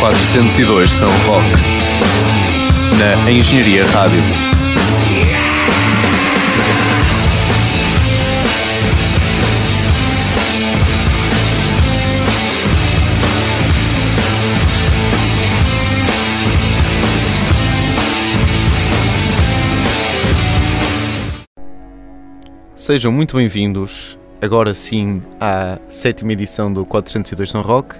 402 São Roque. Na Engenharia Rádio. Sejam muito bem-vindos, agora sim, à sétima edição do 402 São Roque.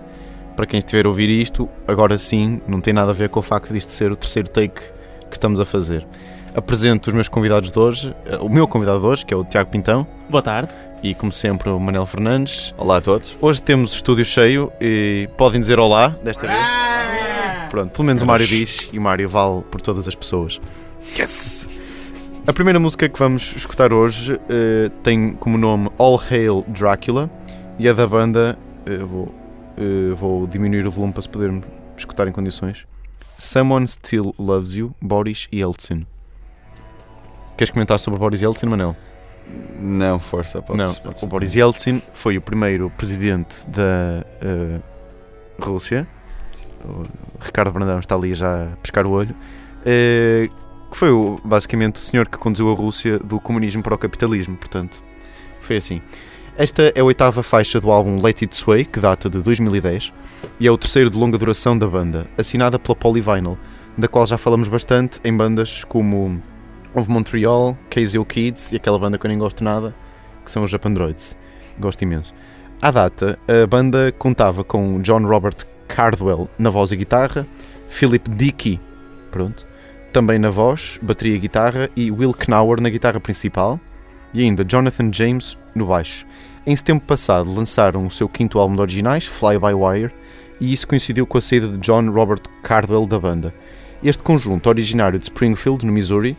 Para quem estiver a ouvir isto, agora sim, não tem nada a ver com o facto disto ser o terceiro take que estamos a fazer. Apresento os meus convidados de hoje, eh, o meu convidado de hoje, que é o Tiago Pintão, Boa tarde. e como sempre o Manel Fernandes. Olá a todos. Hoje temos o estúdio cheio e podem dizer olá desta vez. Pronto, pelo menos o Mário diz e o Mário vale por todas as pessoas. Yes! A primeira música que vamos escutar hoje eh, tem como nome All Hail Dracula e é da banda. eh, vou, eh, vou diminuir o volume para se poder escutar em condições. Someone Still Loves You, Boris Yeltsin. Queres comentar sobre Boris Yeltsin, Manel? Não, força, podes, Não, podes. o Boris Yeltsin foi o primeiro presidente da eh, Rússia. O Ricardo Brandão está ali já a pescar o olho. que foi o- basicamente o senhor que conduziu a Rússia do comunismo para o capitalismo. Portanto, foi assim. Esta é a oitava faixa do álbum Let It Sway, que data de 2010, e é o terceiro de longa duração da banda, assinada pela Polyvinyl, da qual já falamos bastante em bandas como Of Montreal, KZO Kids e aquela banda que eu nem gosto nada, que são os Japandroids. Gosto imenso. À data, a banda contava com John Robert Cardwell na voz e guitarra, Philip Dickey, pronto, também na voz, bateria e guitarra, e Will Knauer na guitarra principal, e ainda Jonathan James no baixo. Em setembro passado lançaram o seu quinto álbum de originais, Fly By Wire, e isso coincidiu com a saída de John Robert Cardwell da banda. Este conjunto, originário de Springfield, no Missouri,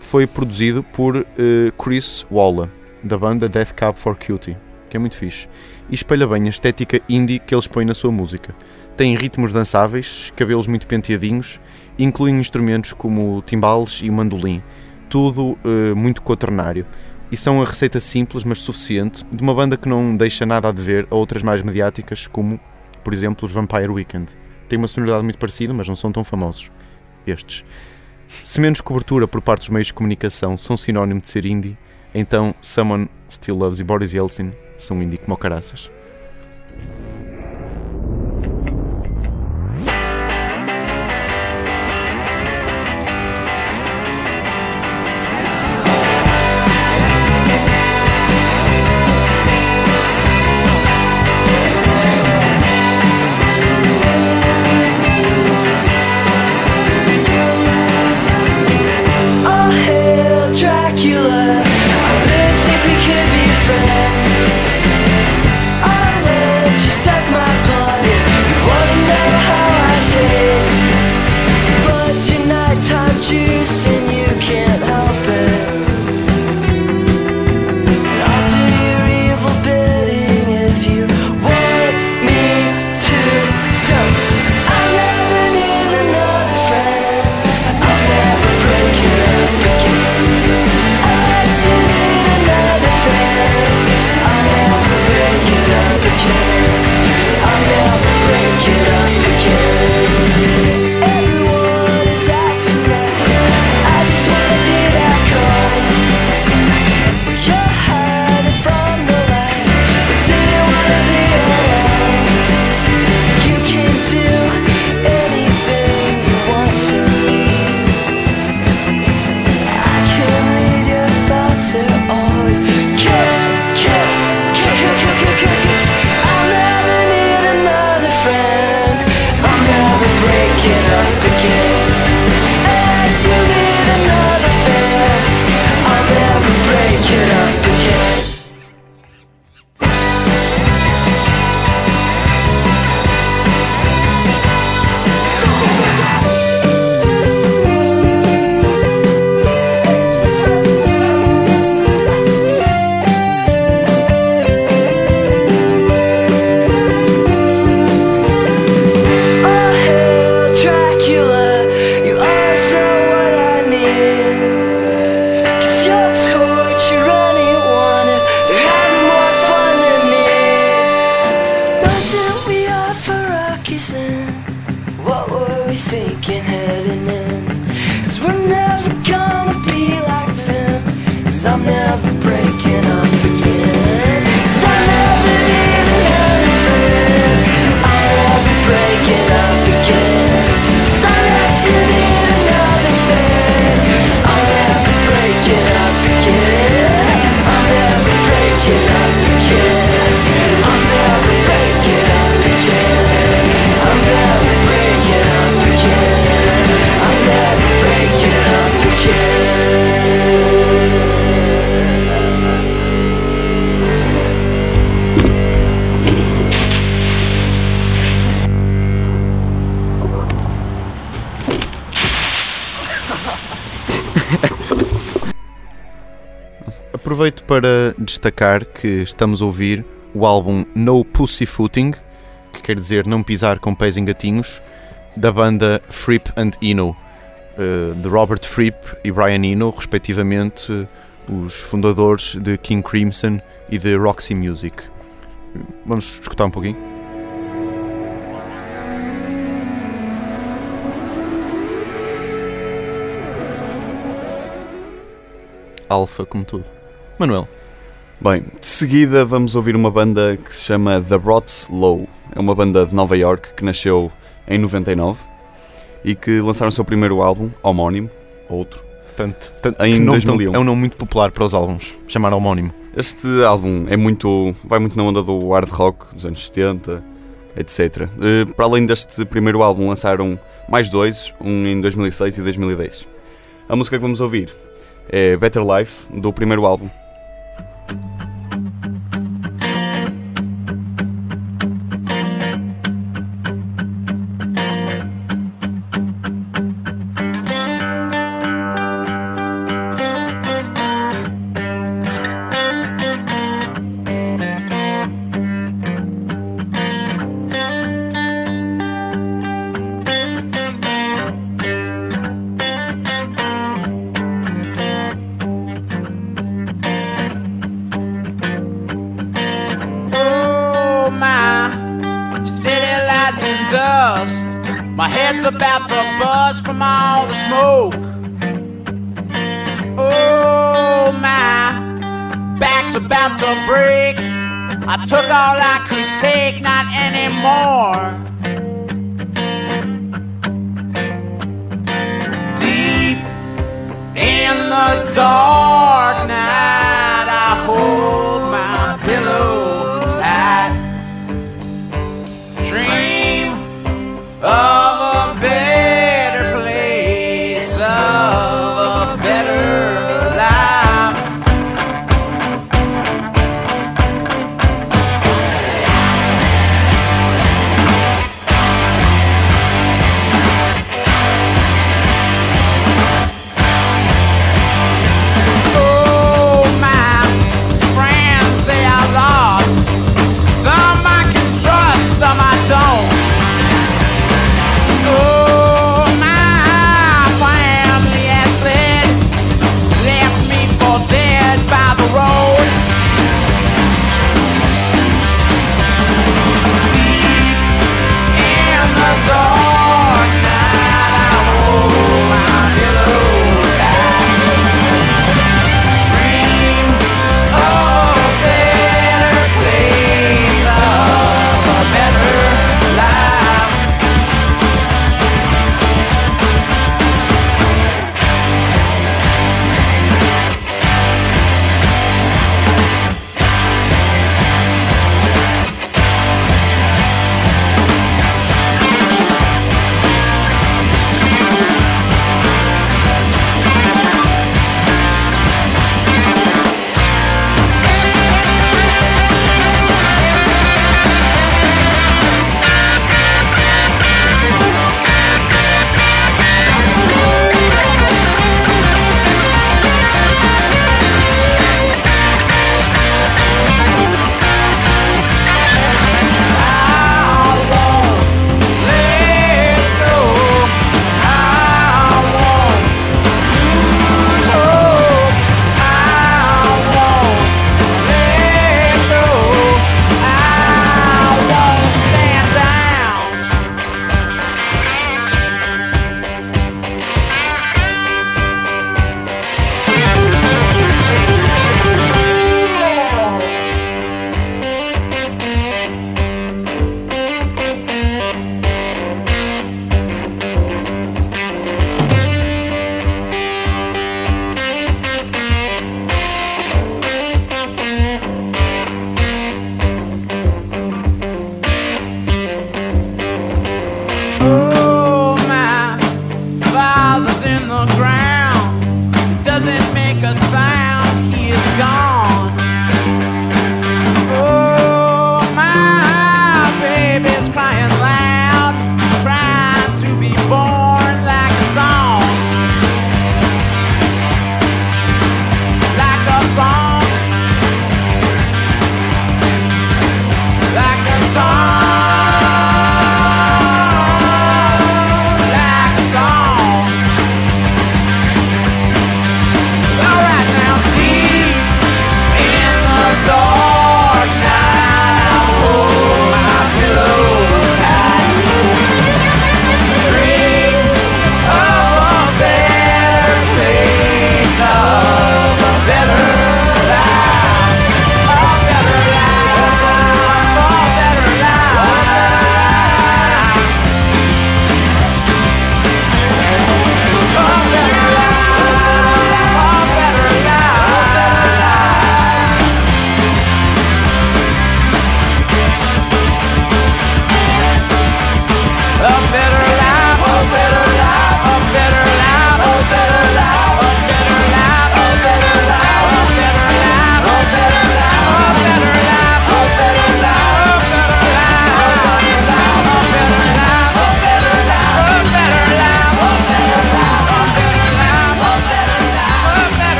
foi produzido por eh, Chris Walla, da banda Death Cab for Cutie, que é muito fixe, e espelha bem a estética indie que eles põem na sua música. Tem ritmos dançáveis, cabelos muito penteadinhos, incluem instrumentos como timbales e mandolim, tudo eh, muito quaternário. E são a receita simples, mas suficiente, de uma banda que não deixa nada a dever a outras mais mediáticas, como, por exemplo, os Vampire Weekend. Tem uma sonoridade muito parecida, mas não são tão famosos. Estes. Se menos cobertura por parte dos meios de comunicação são sinónimo de ser indie, então Someone Still Loves e Boris Yeltsin são indie como caraças. Para destacar que estamos a ouvir o álbum No Pussyfooting, que quer dizer não pisar com pés em gatinhos, da banda Fripp and Eno, eh, de Robert Fripp e Brian Eno, respectivamente os fundadores de King Crimson e de Roxy Music. Vamos escutar um pouquinho? Alfa, como tudo. Manuel, Bem, de seguida vamos ouvir uma banda que se chama The Brought Low. É uma banda de Nova York que nasceu em 99 e que lançaram o seu primeiro álbum, homónimo, outro. tanto, tanto Em que nome tão- 2001. é um nome muito popular para os álbuns, chamar homónimo. Este álbum é muito, vai muito na onda do hard rock dos anos 70, etc. Eh, Para além deste primeiro álbum, lançaram mais dois, um em 2006 e 2010. A música que vamos ouvir é Better Life, do primeiro álbum. All the smoke. Oh my, back's about to break. I took all I could take, not anymore. Deep in the dark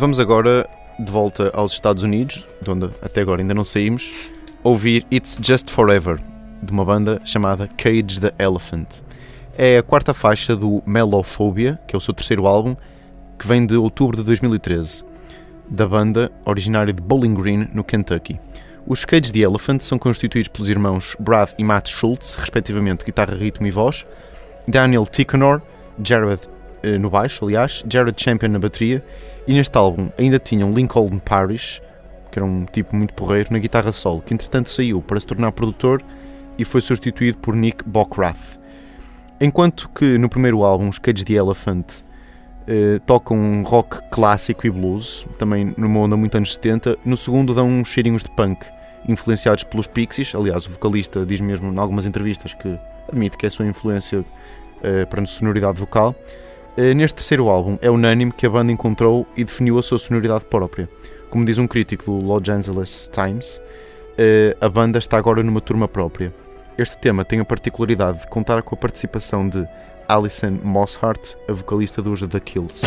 vamos agora de volta aos Estados Unidos, de onde até agora ainda não saímos, ouvir It's Just Forever, de uma banda chamada Cage the Elephant. É a quarta faixa do Melophobia, que é o seu terceiro álbum, que vem de outubro de 2013, da banda originária de Bowling Green, no Kentucky. Os Cage the Elephant são constituídos pelos irmãos Brad e Matt Schultz, respectivamente guitarra, ritmo e voz, Daniel Ticonor, Jared no baixo, aliás, Jared Champion na bateria, e neste álbum ainda tinham Lincoln Parrish, que era um tipo muito porreiro, na guitarra solo, que entretanto saiu para se tornar produtor e foi substituído por Nick Bockrath. Enquanto que no primeiro álbum, os Cage the Elephant eh, tocam um rock clássico e blues, também numa onda muito anos 70, no segundo dão uns cheirinhos de punk, influenciados pelos Pixies, aliás o vocalista diz mesmo em algumas entrevistas que admite que é a sua influência eh, para a sonoridade vocal. Eh, neste terceiro álbum é unânime que a banda encontrou e definiu a sua sonoridade própria. Como diz um crítico do Los Angeles Times, eh, a banda está agora numa turma própria. Este tema tem a particularidade de contar com a participação de Alison Mosshart, a vocalista dos The Kills.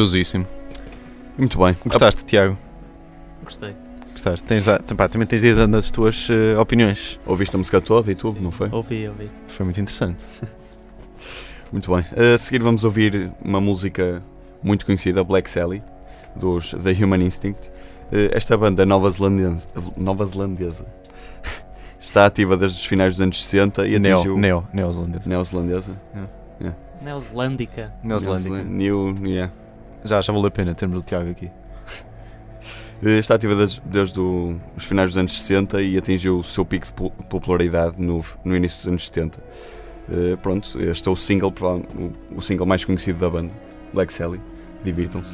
Poderosíssimo. Muito bem. Gostaste, Tiago? Gostei. Gostaste? Tens da, pá, também tens de dando as tuas eh, opiniões. Ouviste a música toda e tudo, não foi? Ouvi, ouvi. Foi muito interessante. Muito bem. A seguir vamos ouvir uma música muito conhecida, Black Sally, dos The Human Instinct. Eh, Esta banda nova zelandesa, nova zelandesa está ativa desde os finais dos anos 60 e atingiu... Neo, neo, neozelandês. Neozelandesa? Neozelândica. Neozelândica. New, yeah. Já, já valeu a pena termos o Tiago aqui. Eh, Está ativa desde, desde o- os finais dos anos 60 e atingiu o seu pico de po- popularidade no, no início dos anos 70. Eh, pronto, este é o single, o, o single mais conhecido da banda, Black Sally. Divirtam-se.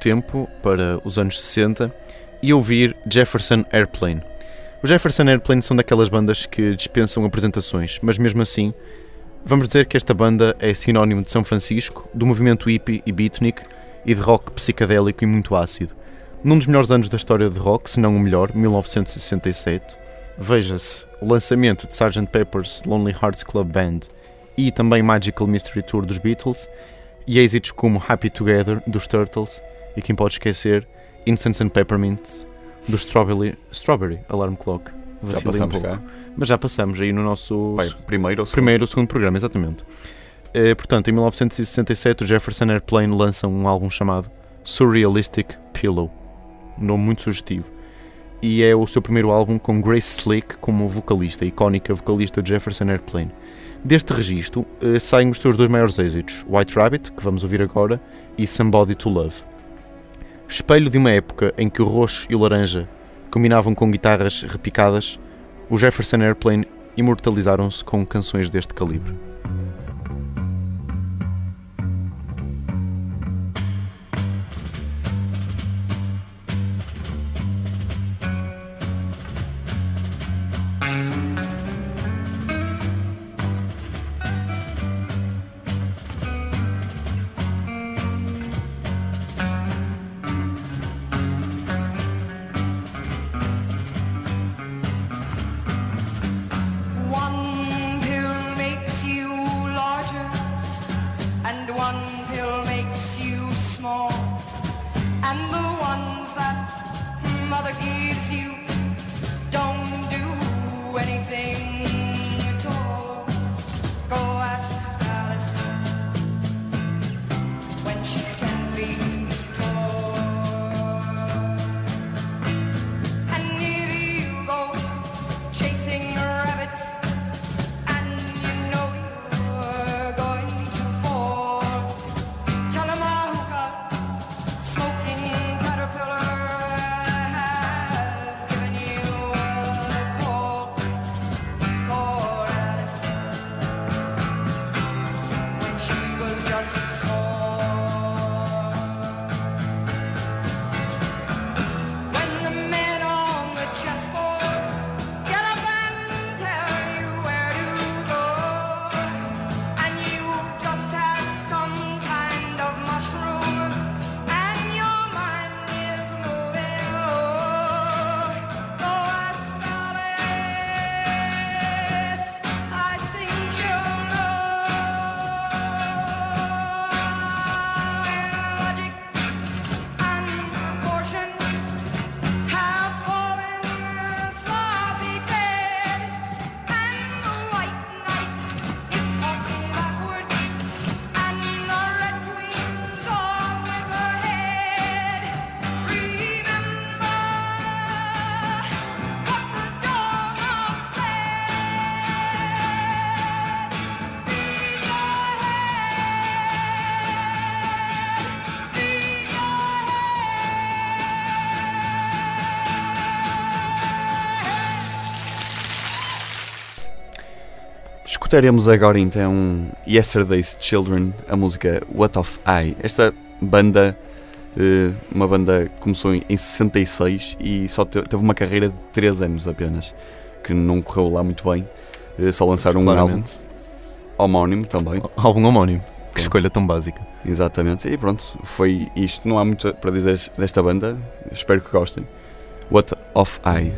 Tempo, para os anos 60, e ouvir Jefferson Airplane. Os Jefferson Airplane são daquelas bandas que dispensam apresentações, mas mesmo assim, vamos dizer que esta banda é sinónimo de São Francisco, do movimento hippie e beatnik e de rock psicadélico e muito ácido. Num dos melhores anos da história de rock, se não o melhor, 1967, veja-se o lançamento de Sgt. Pepper's Lonely Hearts Club Band e também Magical Mystery Tour dos Beatles e êxitos como Happy Together dos Turtles e quem pode esquecer Incense and Peppermint do Strawberry, Strawberry Alarm Clock. Já passamos um cá. Mas já passamos aí no nosso primeiro ou segundo? primeiro ou segundo programa, exatamente. Eh, portanto, em 1967, o Jefferson Airplane lança um álbum chamado Surrealistic Pillow, um nome muito sugestivo. E é o seu primeiro álbum com Grace Slick como vocalista, icónica vocalista de Jefferson Airplane. Deste registro eh, saem os seus dois maiores êxitos, White Rabbit, que vamos ouvir agora, e Somebody to Love. Espelho de uma época em que o roxo e o laranja combinavam com guitarras repicadas, o Jefferson Airplane imortalizaram-se com canções deste calibre. You Escutaremos agora então Yesterday's Children, a música What of I. Esta banda, eh, uma banda que começou em em 66 e só te- teve uma carreira de 3 anos apenas, que não correu lá muito bem. Eh, Só lançaram um álbum homónimo também. Álbum homónimo. Que Sim. escolha tão básica. Exatamente. E pronto, foi isto. Não há muito para dizer desta banda. Espero que gostem. What of I.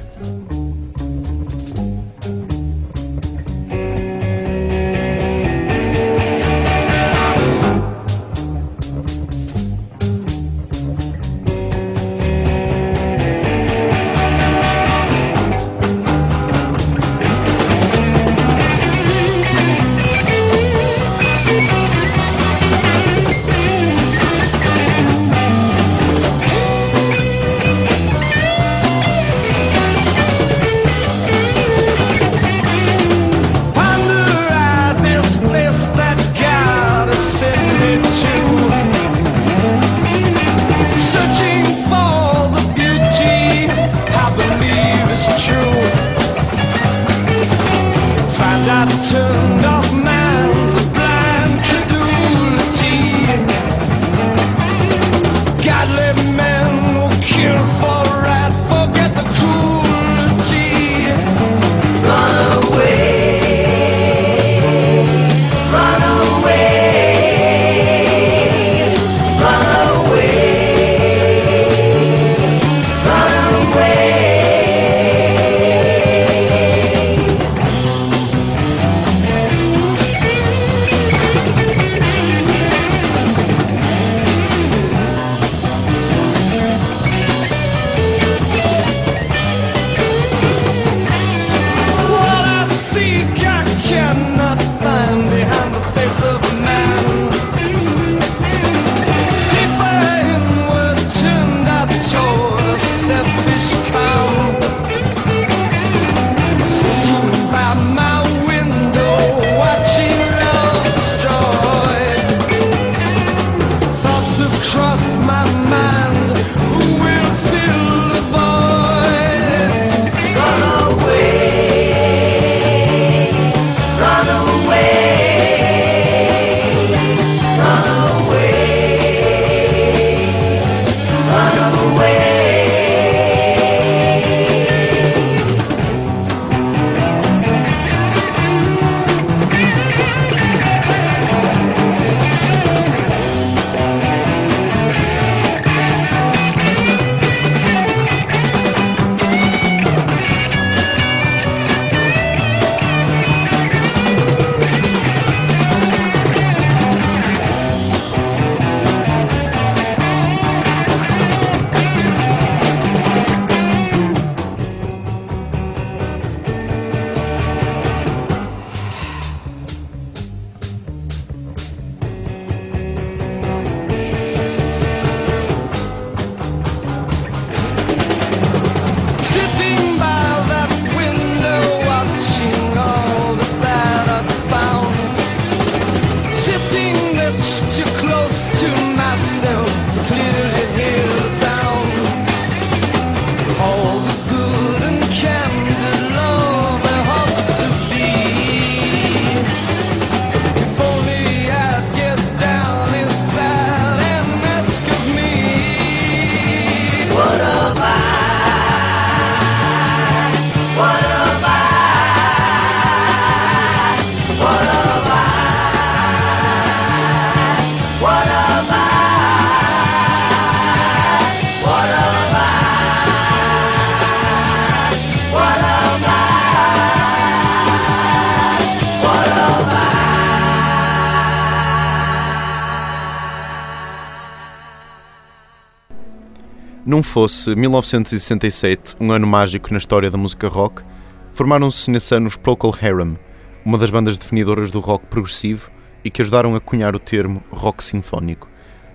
Não fosse 1967 um ano mágico na história da música rock, formaram-se nesse ano os Procol Harum, uma das bandas definidoras do rock progressivo e que ajudaram a cunhar o termo rock sinfónico,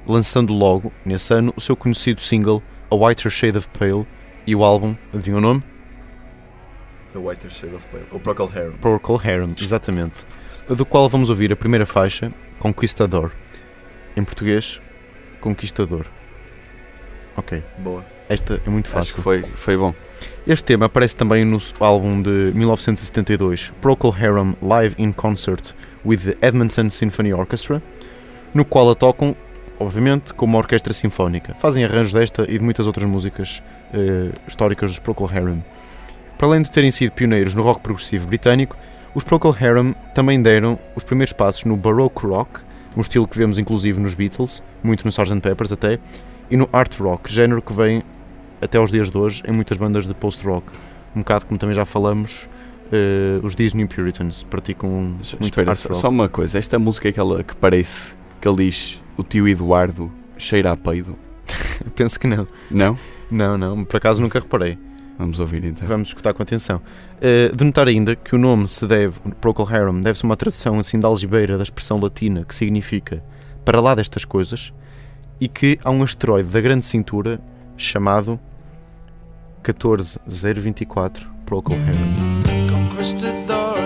lançando logo, nesse ano, o seu conhecido single A Whiter Shade of Pale e o álbum, adivinha o nome? The Whiter Shade of Pale. O Procol Harum. Procol Harum, exatamente. Do qual vamos ouvir a primeira faixa, Conquistador. Em português, Conquistador. Ok, Boa. esta é muito Acho fácil. que foi, foi bom. Este tema aparece também no álbum de 1972, Procol Harum Live in Concert with the Edmonton Symphony Orchestra, no qual a tocam, obviamente, como uma orquestra sinfónica. Fazem arranjos desta e de muitas outras músicas eh, históricas dos Procol Harum. Para além de terem sido pioneiros no rock progressivo britânico, os Procol Harum também deram os primeiros passos no Baroque Rock, um estilo que vemos inclusive nos Beatles, muito no Sgt. Peppers até, e no Art Rock, género que vem até aos dias de hoje em muitas bandas de post-rock. Um bocado como também já falamos, eh, os Disney Puritans praticam muito Espera, art só, rock. só uma coisa. Esta música é aquela que parece que ele diz o tio Eduardo cheira a peido. Penso que não. Não? Não, não, por acaso nunca reparei. Vamos ouvir então. Vamos escutar com atenção. Eh, de notar ainda que o nome se deve, Procol Harum, deve-se a uma tradução assim da algibeira da expressão latina que significa para lá destas coisas e que há um asteroide da grande cintura chamado 14024 Procol Harum. Conquistador,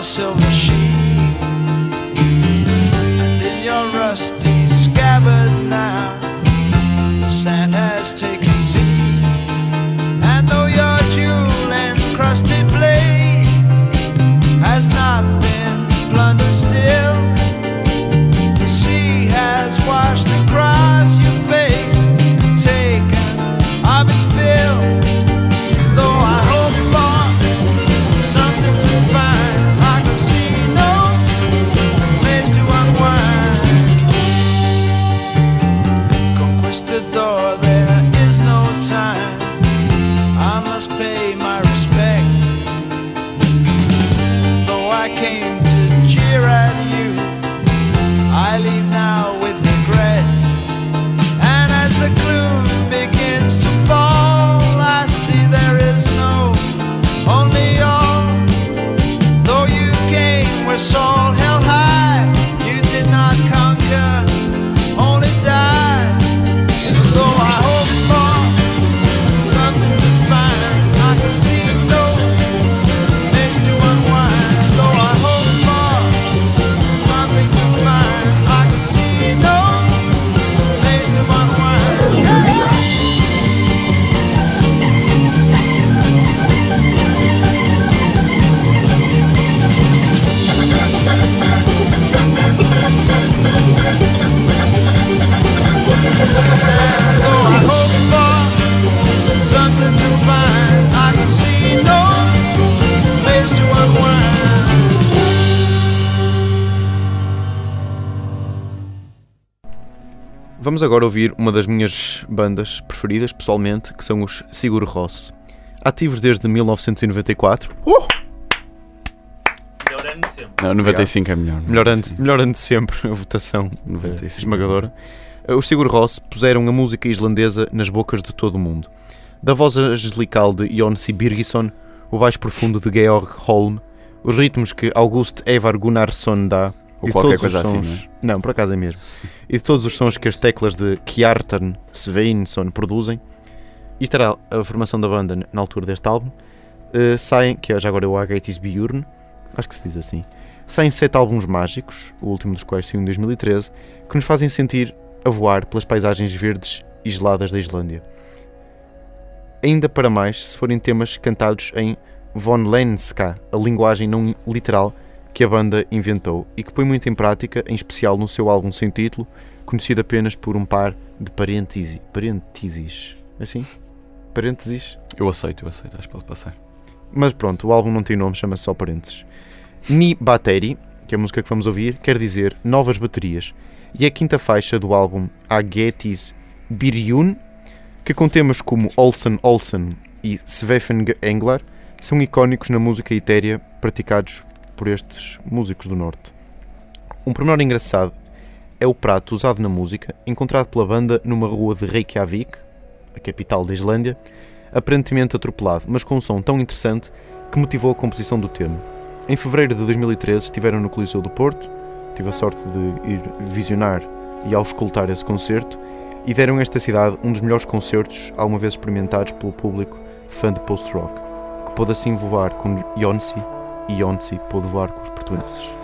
your silver sheen And in your rusty scabbard now. The sand has taken seed, And though your jewel encrusted Vamos agora ouvir uma das minhas bandas preferidas, pessoalmente, que são os Sigur Rós. Ativos desde 1994, Melhor ano de sempre. Não, 95 é melhor. melhor ano, de sempre, a votação 95. eh, esmagadora. Eh, Os Sigur Rós puseram a música islandesa nas bocas de todo o mundo. Da voz angelical de Jónsi Birgisson, o baixo profundo de Georg Holm, os ritmos que August Eivar Gunnarsson dá, Ou e qualquer coisa assim, sons... não, por acaso é mesmo. E de todos os sons que as teclas de Kjartan Sveinsson produzem, isto era a formação da banda na altura deste álbum, eh, saem, que é já agora o Agatis Bjorn, acho que se diz assim, saem sete álbuns mágicos, o último dos quais saiu em 2013, que nos fazem sentir a voar pelas paisagens verdes e geladas da Islândia. Ainda para mais se forem temas cantados em Vonlenska, a linguagem não literal que a banda inventou e que põe muito em prática, em especial no seu álbum sem título, conhecido apenas por um par de parênteses. Parênteses. Assim? Parênteses? Eu aceito, eu aceito, acho que pode passar. Mas pronto, o álbum não tem nome, chama-se só parênteses. Ni Bateri, que é a música que vamos ouvir, quer dizer novas baterias. E é a quinta faixa do álbum Agetis Birjun, que com temas como Olsen Olsen e Svefen Englar são icónicos na música etérea praticados por estes músicos do Norte. Um pormenor engraçado é o prato usado na música, encontrado pela banda numa rua de Reykjavik, a capital da Islândia, aparentemente atropelado, mas com um som tão interessante que motivou a composição do tema. Em fevereiro de 2013 estiveram no Coliseu do Porto, tive a sorte de ir visionar e auscultar esse concerto, e deram a esta cidade um dos melhores concertos alguma vez experimentados pelo público fã de post-rock, que pôde assim voar com Yonssi e Yonssi pôde voar com os portugueses.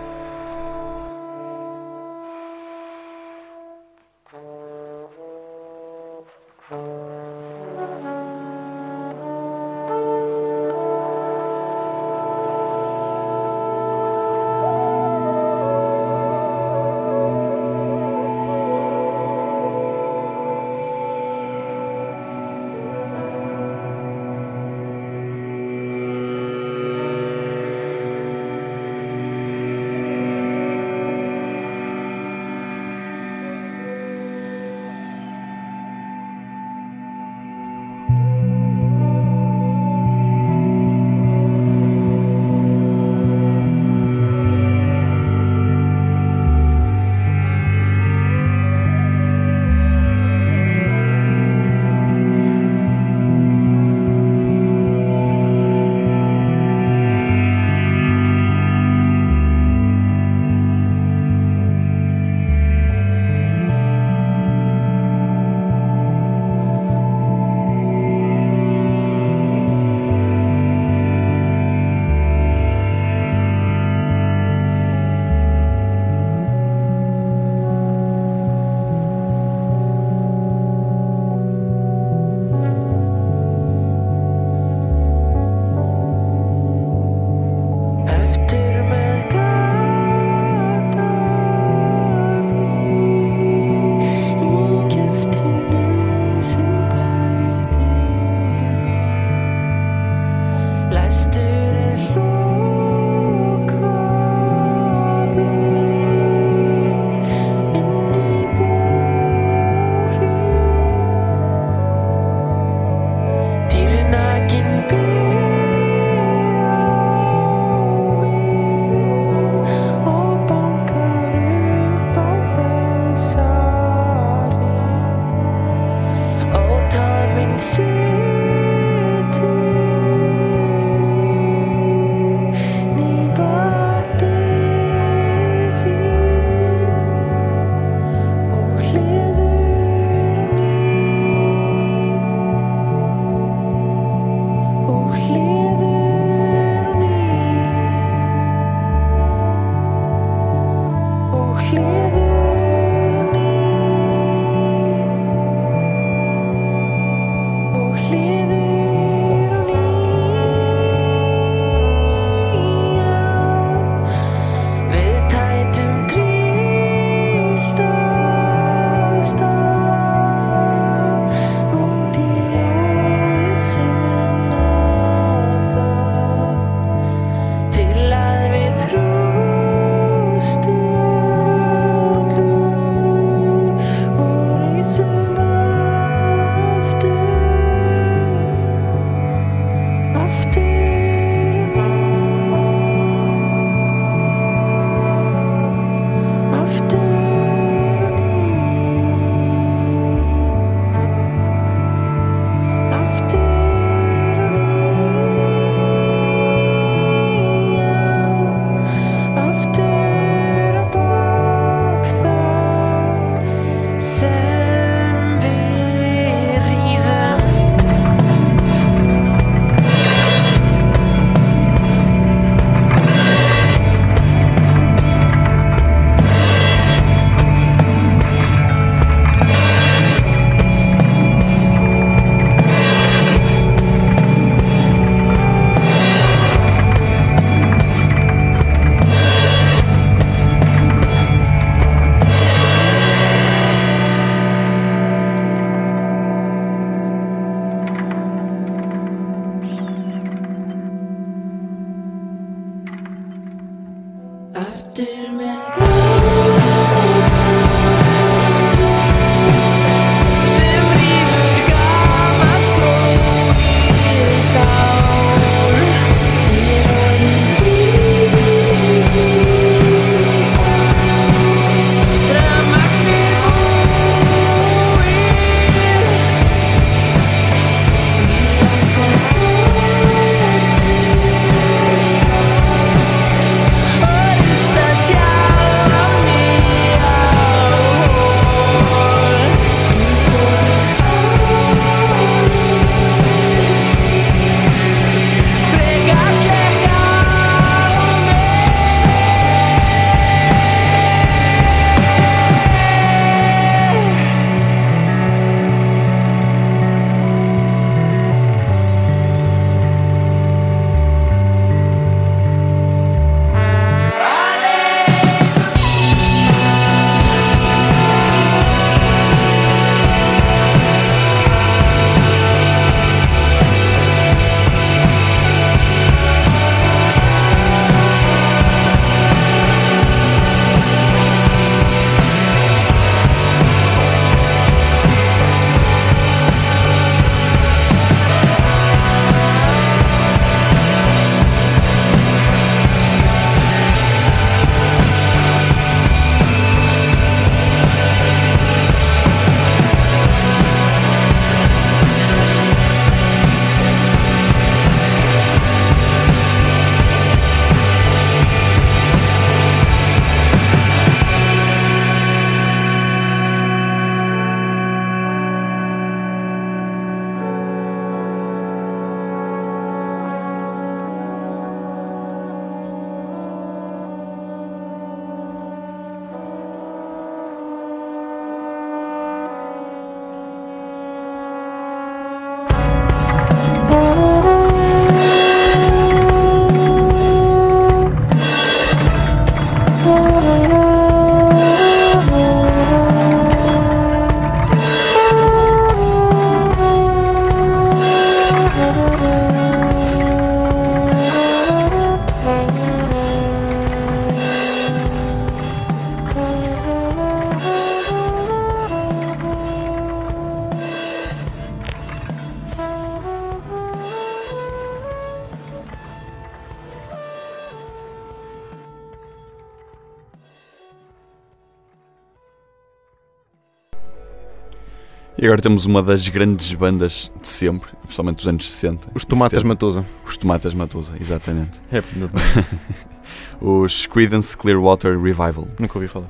E agora temos uma das grandes bandas de sempre, principalmente dos anos 60. Os Tomatas 70. Matosa. Os Tomatas Matosa, exatamente. É, Os Creedence Clearwater Revival. nunca ouvi falar.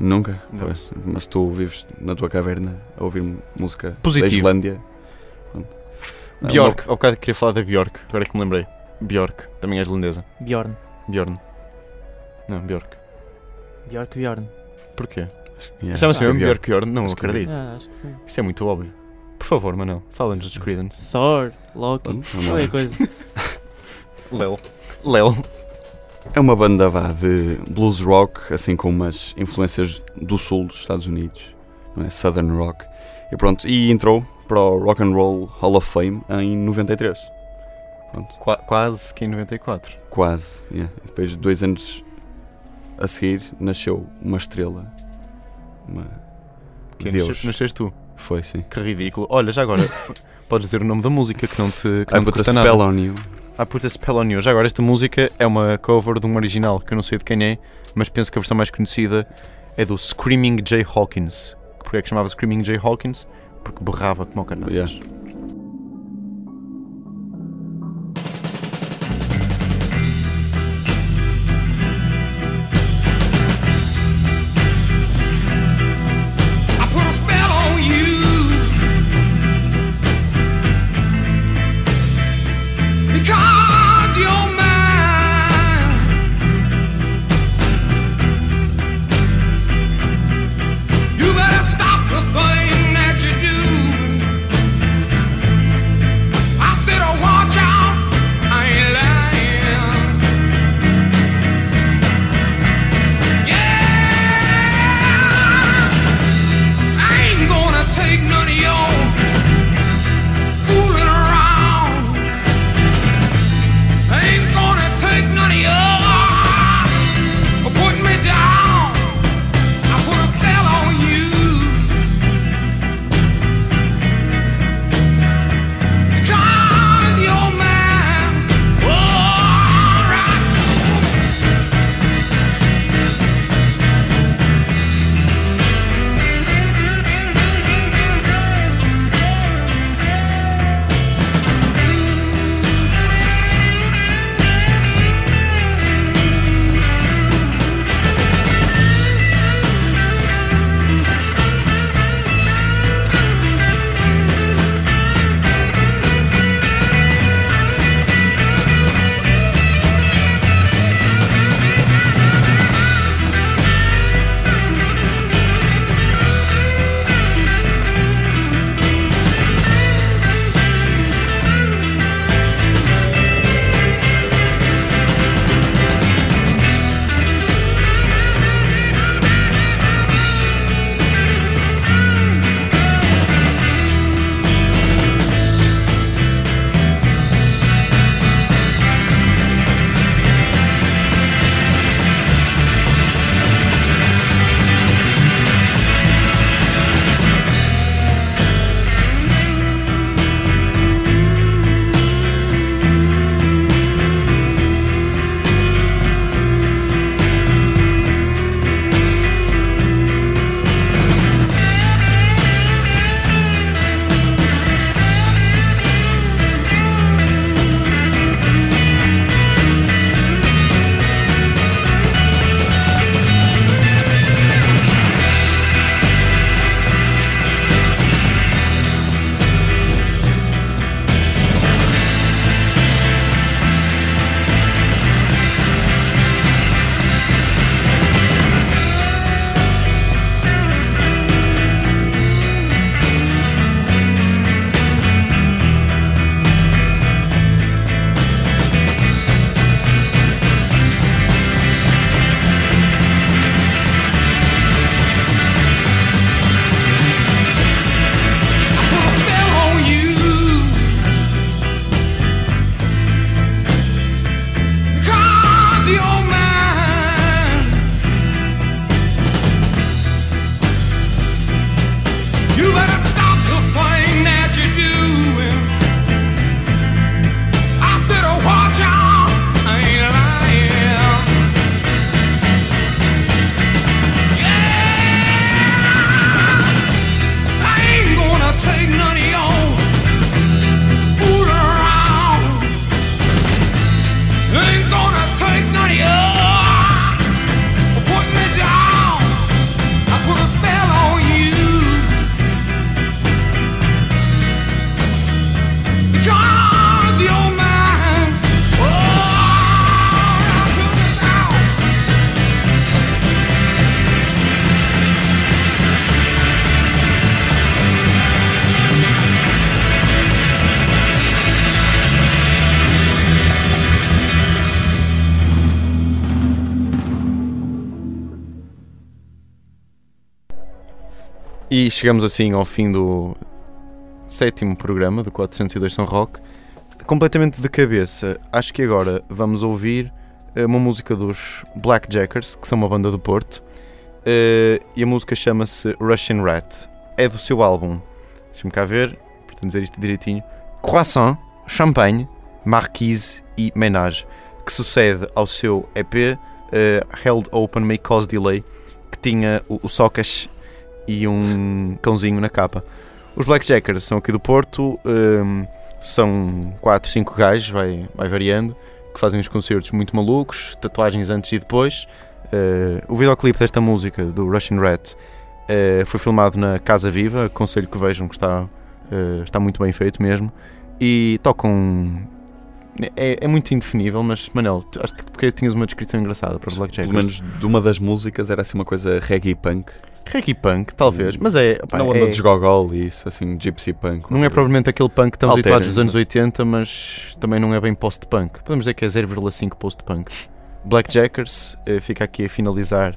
Nunca? Não. Pois, mas tu vives na tua caverna a ouvir música Positivo. da Islândia. É Bjork, ao bocado queria falar da Bjork, agora que me lembrei. Bjork, também é islandesa. Bjorn. Bjorn. Não, Bjork. Bjork Bjorn. Porquê? Yeah, Chama-se que é mesmo Bjork Bjorn? Não Acho que é acredito. Ah, acho que sim. Isso é muito óbvio. Por favor, Manel, fala-nos dos Creedence. Thor, Loki, lá. qualquer coisa. Lel. Lel. É uma banda vá, de blues rock, assim com umas influências do sul dos Estados Unidos, não é? Southern rock. E pronto, e entrou para o Rock and Roll Hall of Fame em 93. Pronto, Qua- quase que em 94. quase. yeah. E depois, dois anos a seguir, nasceu uma estrela. Uma... Que Deus. nasceste, tu. Foi, sim. Que ridículo. Olha, já agora, podes dizer o nome da música que não te, que I não te put a spell nada. on you. I put a spell on you. Já agora, esta música é uma cover de um original que eu não sei de quem é, mas penso que a versão mais conhecida é do Screaming Jay Hawkins. Porquê é que chamava Screaming Jay Hawkins? Porque berrava como o caraças. Yeah. E chegamos assim ao fim do sétimo programa do 402 São Rock. Completamente de cabeça, acho que agora vamos ouvir eh, uma música dos Blackjackers, que são uma banda do Porto, eh, e a música chama-se Russian Rat. É do seu álbum, deixa-me cá ver, para dizer isto direitinho: Croissant, Champagne, Marquise e Ménage, que sucede ao seu EP eh, Held Open May Cause Delay, que tinha o, o Socas e um cãozinho na capa. Os Blackjackers são aqui do Porto, hum, são 4, 5 gajos, vai, vai variando, que fazem uns concertos muito malucos, tatuagens antes e depois. Uh, o videoclipe desta música, do Russian Rat, uh, foi filmado na Casa Viva, aconselho que vejam que está, uh, está muito bem feito mesmo. E tocam. É, é muito indefinível, mas Manel, acho que porque tinhas uma descrição engraçada para os Blackjackers. Pelo menos de uma das músicas era assim uma coisa reggae punk. Reggae punk, talvez, mas é. opá, não é- anda de gogol e isso, assim, gypsy punk. Não é provavelmente aquele punk que estamos Altera, habituados dos anos exato. 80, mas também não é bem post-punk. Podemos dizer que é 0,5 post-punk. Blackjackers eh, fica aqui a finalizar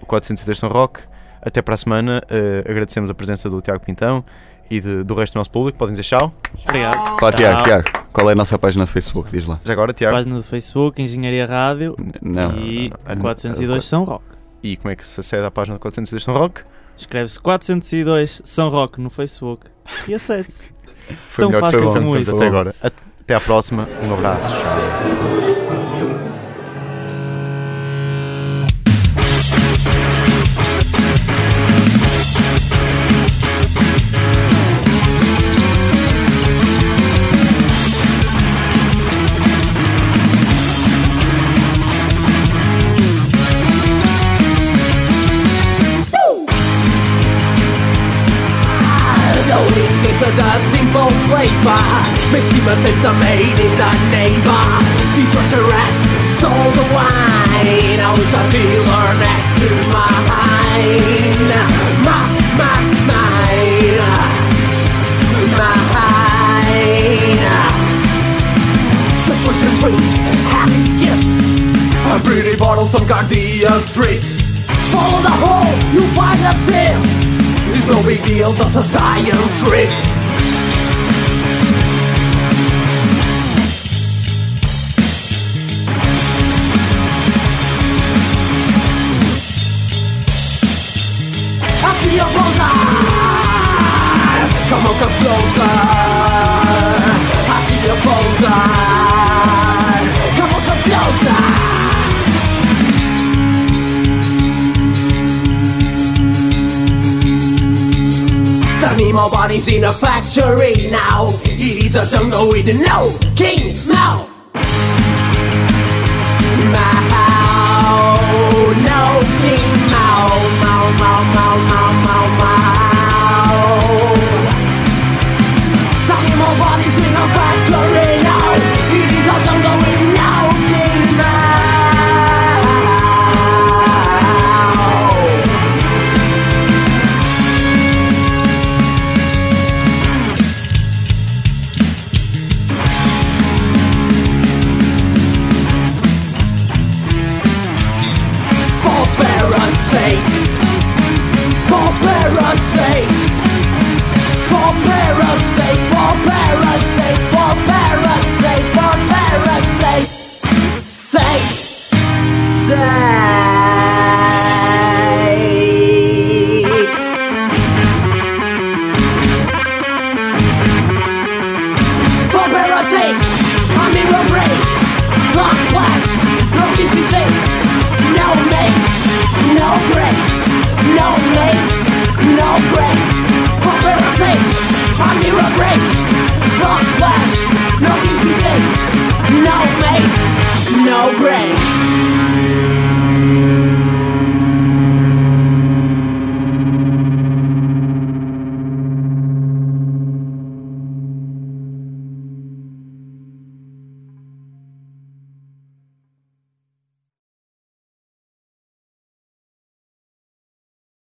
o 402 São Rock. Até para a semana. eh, agradecemos a presença do Tiago Pintão e de- do resto do nosso público. Podem dizer tchau. Obrigado. Pá, Tiago, Tchau. Tiago, qual é a nossa página do Facebook? Diz lá. Já agora, Tiago. Página do Facebook, Engenharia Rádio Não. e não, não. 402 São Roque. E como é que se acede à página do 402 São Rock? Escreve-se 402 São Roque no Facebook e acede-se. Foi Tão melhor que fácil foi como isso. até agora. Até à próxima. Um abraço. Tchau. Flavor Maximum taste of made in the neighbor. These Russian rats stole the wine. I was a dealer next to mine? My, my, mine. Mine. The Russian priest had his gift. A pretty bottle, some guardian drift Follow the hole, you find the tip. It's no big deal, just a science trick. Your bullseye. Come on, come closer. I see your bullseye. Come on, come closer. Nemo body's in a factory now. It is a jungle with no king Mao. Mao, no king Mao, Mao, Mao, Mao, Mao.